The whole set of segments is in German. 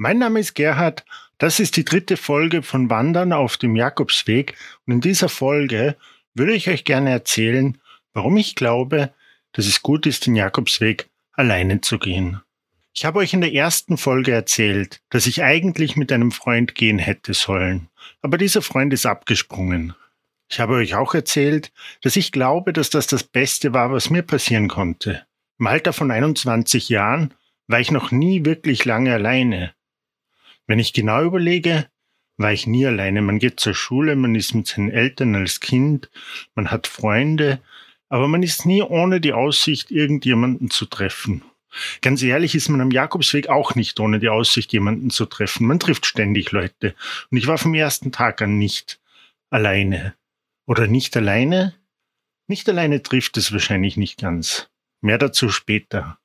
Mein Name ist Gerhard. Das ist die dritte Folge von Wandern auf dem Jakobsweg. Und in dieser Folge würde ich euch gerne erzählen, warum ich glaube, dass es gut ist, den Jakobsweg alleine zu gehen. Ich habe euch in der ersten Folge erzählt, dass ich eigentlich mit einem Freund gehen hätte sollen. Aber dieser Freund ist abgesprungen. Ich habe euch auch erzählt, dass ich glaube, dass das das Beste war, was mir passieren konnte. Im Alter von 21 Jahren war ich noch nie wirklich lange alleine. Wenn ich genau überlege, war ich nie alleine. Man geht zur Schule, man ist mit seinen Eltern als Kind, man hat Freunde, aber man ist nie ohne die Aussicht, irgendjemanden zu treffen. Ganz ehrlich ist man am Jakobsweg auch nicht ohne die Aussicht, jemanden zu treffen. Man trifft ständig Leute. Und ich war vom ersten Tag an nicht alleine. Oder nicht alleine? Nicht alleine trifft es wahrscheinlich nicht ganz. Mehr dazu später.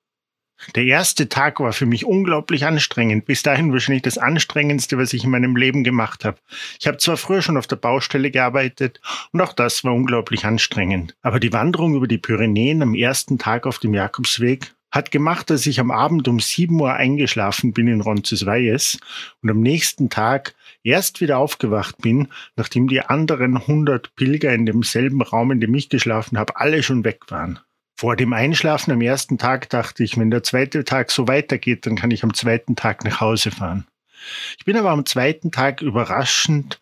Der erste Tag war für mich unglaublich anstrengend. Bis dahin wahrscheinlich das anstrengendste, was ich in meinem Leben gemacht habe. Ich habe zwar früher schon auf der Baustelle gearbeitet und auch das war unglaublich anstrengend. Aber die Wanderung über die Pyrenäen am ersten Tag auf dem Jakobsweg hat gemacht, dass ich am Abend um 7 Uhr eingeschlafen bin in Roncesvalles und am nächsten Tag erst wieder aufgewacht bin, nachdem die anderen 100 Pilger in demselben Raum, in dem ich geschlafen habe, alle schon weg waren. Vor dem Einschlafen am ersten Tag dachte ich, wenn der zweite Tag so weitergeht, dann kann ich am zweiten Tag nach Hause fahren. Ich bin aber am zweiten Tag überraschend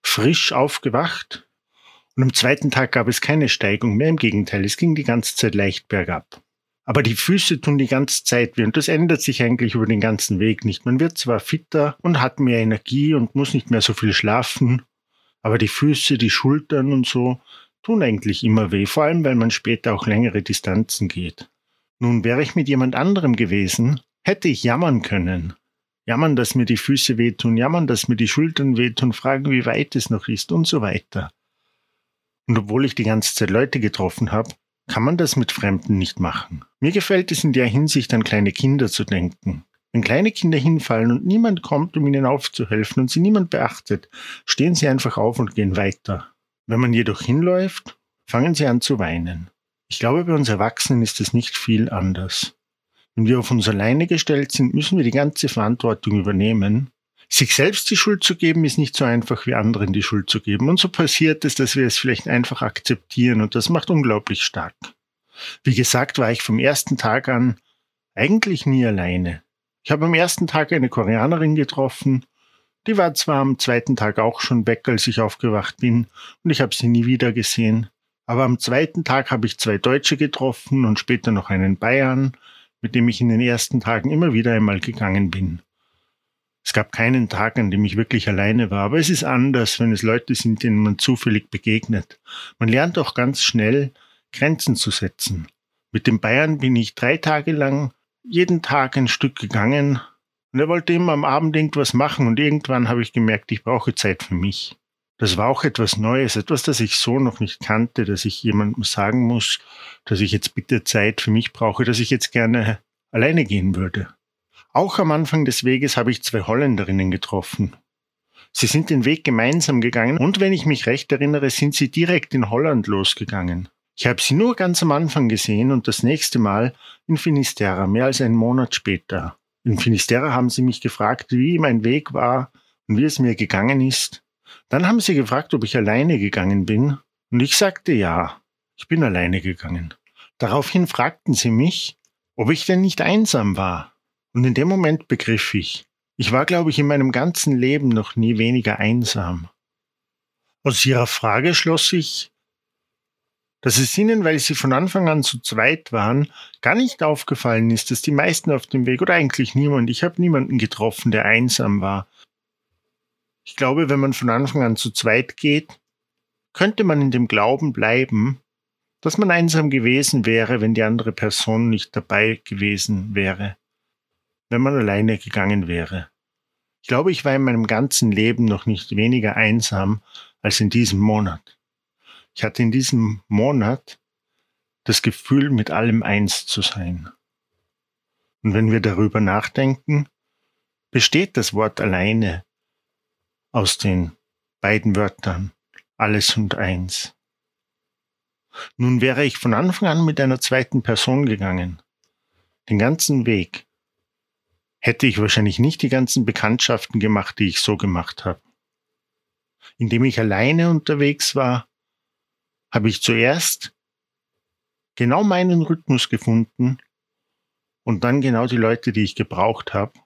frisch aufgewacht und am zweiten Tag gab es keine Steigung mehr. Im Gegenteil, es ging die ganze Zeit leicht bergab. Aber die Füße tun die ganze Zeit weh und das ändert sich eigentlich über den ganzen Weg nicht. Man wird zwar fitter und hat mehr Energie und muss nicht mehr so viel schlafen, aber die Füße, die Schultern und so, tun eigentlich immer weh, vor allem weil man später auch längere Distanzen geht. Nun wäre ich mit jemand anderem gewesen, hätte ich jammern können. Jammern, dass mir die Füße wehtun, jammern, dass mir die Schultern wehtun, fragen, wie weit es noch ist und so weiter. Und obwohl ich die ganze Zeit Leute getroffen habe, kann man das mit Fremden nicht machen. Mir gefällt es in der Hinsicht an kleine Kinder zu denken. Wenn kleine Kinder hinfallen und niemand kommt, um ihnen aufzuhelfen und sie niemand beachtet, stehen sie einfach auf und gehen weiter. Wenn man jedoch hinläuft, fangen sie an zu weinen. Ich glaube, bei uns Erwachsenen ist es nicht viel anders. Wenn wir auf uns alleine gestellt sind, müssen wir die ganze Verantwortung übernehmen. Sich selbst die Schuld zu geben, ist nicht so einfach wie anderen die Schuld zu geben. Und so passiert es, dass wir es vielleicht einfach akzeptieren und das macht unglaublich stark. Wie gesagt, war ich vom ersten Tag an eigentlich nie alleine. Ich habe am ersten Tag eine Koreanerin getroffen die war zwar am zweiten Tag auch schon weg, als ich aufgewacht bin, und ich habe sie nie wieder gesehen. Aber am zweiten Tag habe ich zwei Deutsche getroffen und später noch einen Bayern, mit dem ich in den ersten Tagen immer wieder einmal gegangen bin. Es gab keinen Tag, an dem ich wirklich alleine war, aber es ist anders, wenn es Leute sind, denen man zufällig begegnet. Man lernt auch ganz schnell, Grenzen zu setzen. Mit dem Bayern bin ich drei Tage lang jeden Tag ein Stück gegangen, und er wollte immer am Abend irgendwas machen und irgendwann habe ich gemerkt, ich brauche Zeit für mich. Das war auch etwas Neues, etwas, das ich so noch nicht kannte, dass ich jemandem sagen muss, dass ich jetzt bitte Zeit für mich brauche, dass ich jetzt gerne alleine gehen würde. Auch am Anfang des Weges habe ich zwei Holländerinnen getroffen. Sie sind den Weg gemeinsam gegangen und wenn ich mich recht erinnere, sind sie direkt in Holland losgegangen. Ich habe sie nur ganz am Anfang gesehen und das nächste Mal in Finisterre, mehr als einen Monat später. In Finisterre haben sie mich gefragt, wie mein Weg war und wie es mir gegangen ist. Dann haben sie gefragt, ob ich alleine gegangen bin. Und ich sagte ja, ich bin alleine gegangen. Daraufhin fragten sie mich, ob ich denn nicht einsam war. Und in dem Moment begriff ich, ich war, glaube ich, in meinem ganzen Leben noch nie weniger einsam. Aus ihrer Frage schloss ich, dass es ihnen, weil sie von Anfang an zu zweit waren, gar nicht aufgefallen ist, dass die meisten auf dem Weg oder eigentlich niemand, ich habe niemanden getroffen, der einsam war. Ich glaube, wenn man von Anfang an zu zweit geht, könnte man in dem Glauben bleiben, dass man einsam gewesen wäre, wenn die andere Person nicht dabei gewesen wäre, wenn man alleine gegangen wäre. Ich glaube, ich war in meinem ganzen Leben noch nicht weniger einsam als in diesem Monat. Ich hatte in diesem Monat das Gefühl, mit allem eins zu sein. Und wenn wir darüber nachdenken, besteht das Wort alleine aus den beiden Wörtern alles und eins. Nun wäre ich von Anfang an mit einer zweiten Person gegangen, den ganzen Weg, hätte ich wahrscheinlich nicht die ganzen Bekanntschaften gemacht, die ich so gemacht habe. Indem ich alleine unterwegs war, habe ich zuerst genau meinen Rhythmus gefunden und dann genau die Leute, die ich gebraucht habe,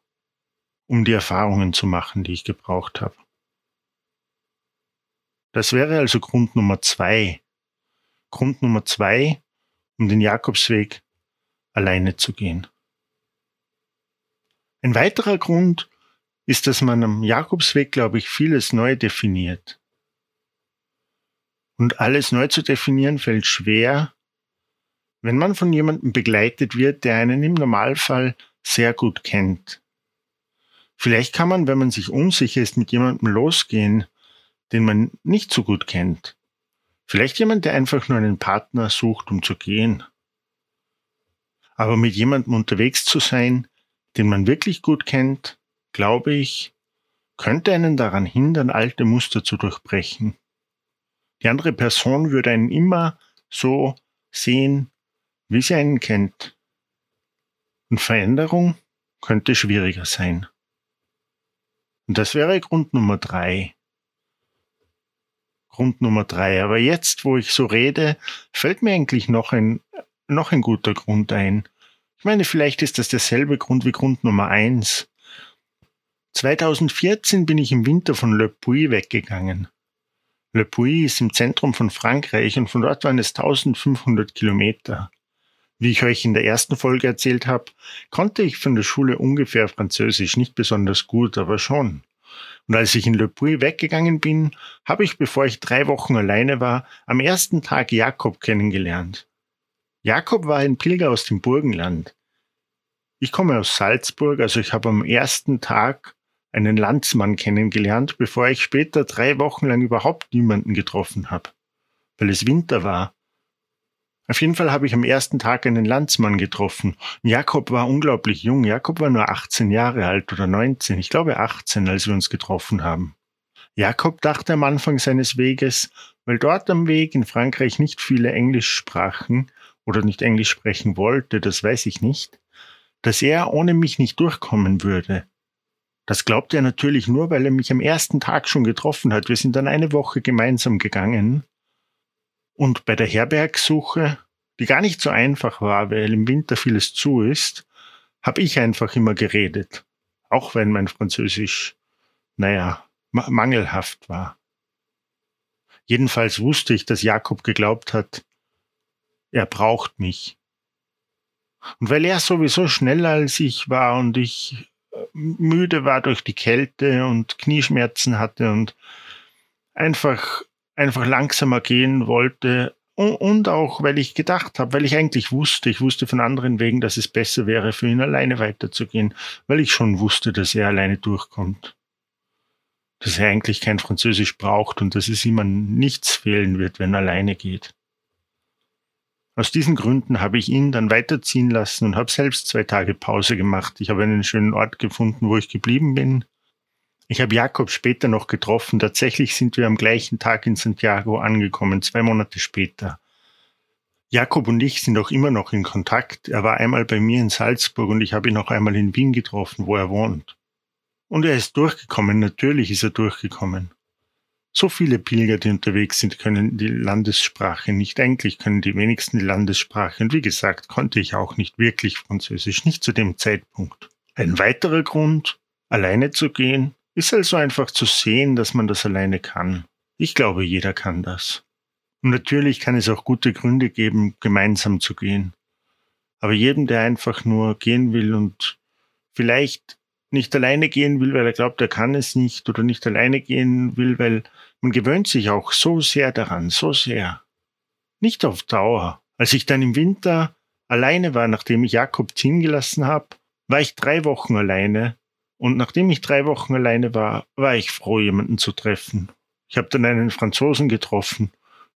um die Erfahrungen zu machen, die ich gebraucht habe. Das wäre also Grund Nummer zwei. Grund Nummer zwei, um den Jakobsweg alleine zu gehen. Ein weiterer Grund ist, dass man am Jakobsweg, glaube ich, vieles neu definiert. Und alles neu zu definieren fällt schwer, wenn man von jemandem begleitet wird, der einen im Normalfall sehr gut kennt. Vielleicht kann man, wenn man sich unsicher ist, mit jemandem losgehen, den man nicht so gut kennt. Vielleicht jemand, der einfach nur einen Partner sucht, um zu gehen. Aber mit jemandem unterwegs zu sein, den man wirklich gut kennt, glaube ich, könnte einen daran hindern, alte Muster zu durchbrechen. Die andere Person würde einen immer so sehen, wie sie einen kennt. Und Veränderung könnte schwieriger sein. Und das wäre Grund Nummer drei. Grund Nummer drei. Aber jetzt, wo ich so rede, fällt mir eigentlich noch ein, noch ein guter Grund ein. Ich meine, vielleicht ist das derselbe Grund wie Grund Nummer eins. 2014 bin ich im Winter von Le Puy weggegangen. Le Puy ist im Zentrum von Frankreich und von dort waren es 1500 Kilometer. Wie ich euch in der ersten Folge erzählt habe, konnte ich von der Schule ungefähr Französisch, nicht besonders gut, aber schon. Und als ich in Le Puy weggegangen bin, habe ich, bevor ich drei Wochen alleine war, am ersten Tag Jakob kennengelernt. Jakob war ein Pilger aus dem Burgenland. Ich komme aus Salzburg, also ich habe am ersten Tag einen Landsmann kennengelernt, bevor ich später drei Wochen lang überhaupt niemanden getroffen habe, weil es Winter war auf jeden Fall habe ich am ersten Tag einen Landsmann getroffen. Jakob war unglaublich jung. Jakob war nur 18 Jahre alt oder 19. Ich glaube 18, als wir uns getroffen haben. Jakob dachte am Anfang seines Weges, weil dort am Weg in Frankreich nicht viele Englisch sprachen oder nicht Englisch sprechen wollte, das weiß ich nicht, dass er ohne mich nicht durchkommen würde. Das glaubte er natürlich nur, weil er mich am ersten Tag schon getroffen hat. Wir sind dann eine Woche gemeinsam gegangen und bei der Herbergsuche, die gar nicht so einfach war, weil im Winter vieles zu ist, habe ich einfach immer geredet. Auch wenn mein Französisch, naja, mangelhaft war. Jedenfalls wusste ich, dass Jakob geglaubt hat, er braucht mich. Und weil er sowieso schneller als ich war und ich müde war durch die Kälte und Knieschmerzen hatte und einfach einfach langsamer gehen wollte und auch, weil ich gedacht habe, weil ich eigentlich wusste, ich wusste von anderen Wegen, dass es besser wäre, für ihn alleine weiterzugehen, weil ich schon wusste, dass er alleine durchkommt. Dass er eigentlich kein Französisch braucht und dass es ihm an nichts fehlen wird, wenn er alleine geht. Aus diesen Gründen habe ich ihn dann weiterziehen lassen und habe selbst zwei Tage Pause gemacht. Ich habe einen schönen Ort gefunden, wo ich geblieben bin, ich habe Jakob später noch getroffen. Tatsächlich sind wir am gleichen Tag in Santiago angekommen, zwei Monate später. Jakob und ich sind auch immer noch in Kontakt. Er war einmal bei mir in Salzburg und ich habe ihn auch einmal in Wien getroffen, wo er wohnt. Und er ist durchgekommen, natürlich ist er durchgekommen. So viele Pilger, die unterwegs sind, können die Landessprache nicht. Eigentlich können die wenigsten die Landessprache. Und wie gesagt, konnte ich auch nicht wirklich Französisch, nicht zu dem Zeitpunkt. Ein weiterer Grund, alleine zu gehen, ist also einfach zu sehen, dass man das alleine kann. Ich glaube, jeder kann das. Und natürlich kann es auch gute Gründe geben, gemeinsam zu gehen. Aber jedem, der einfach nur gehen will und vielleicht nicht alleine gehen will, weil er glaubt, er kann es nicht, oder nicht alleine gehen will, weil man gewöhnt sich auch so sehr daran, so sehr. Nicht auf Dauer. Als ich dann im Winter alleine war, nachdem ich Jakob ziehen gelassen habe, war ich drei Wochen alleine und nachdem ich drei Wochen alleine war, war ich froh, jemanden zu treffen. Ich habe dann einen Franzosen getroffen,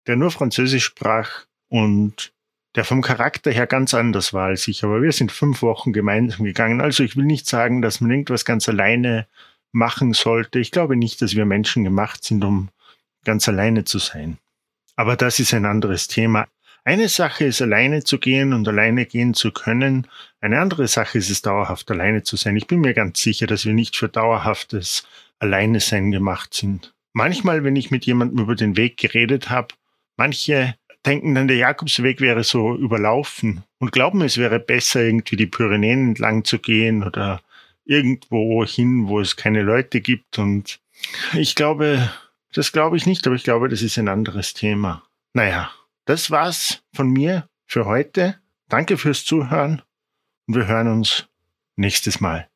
der nur Französisch sprach und der vom Charakter her ganz anders war als ich. Aber wir sind fünf Wochen gemeinsam gegangen. Also ich will nicht sagen, dass man irgendwas ganz alleine machen sollte. Ich glaube nicht, dass wir Menschen gemacht sind, um ganz alleine zu sein. Aber das ist ein anderes Thema. Eine Sache ist alleine zu gehen und alleine gehen zu können. Eine andere Sache ist es dauerhaft alleine zu sein. Ich bin mir ganz sicher, dass wir nicht für dauerhaftes Alleine sein gemacht sind. Manchmal, wenn ich mit jemandem über den Weg geredet habe, manche denken dann, der Jakobsweg wäre so überlaufen und glauben, es wäre besser, irgendwie die Pyrenäen entlang zu gehen oder irgendwo hin, wo es keine Leute gibt. Und ich glaube, das glaube ich nicht, aber ich glaube, das ist ein anderes Thema. Naja, das war's von mir für heute. Danke fürs Zuhören und wir hören uns nächstes Mal.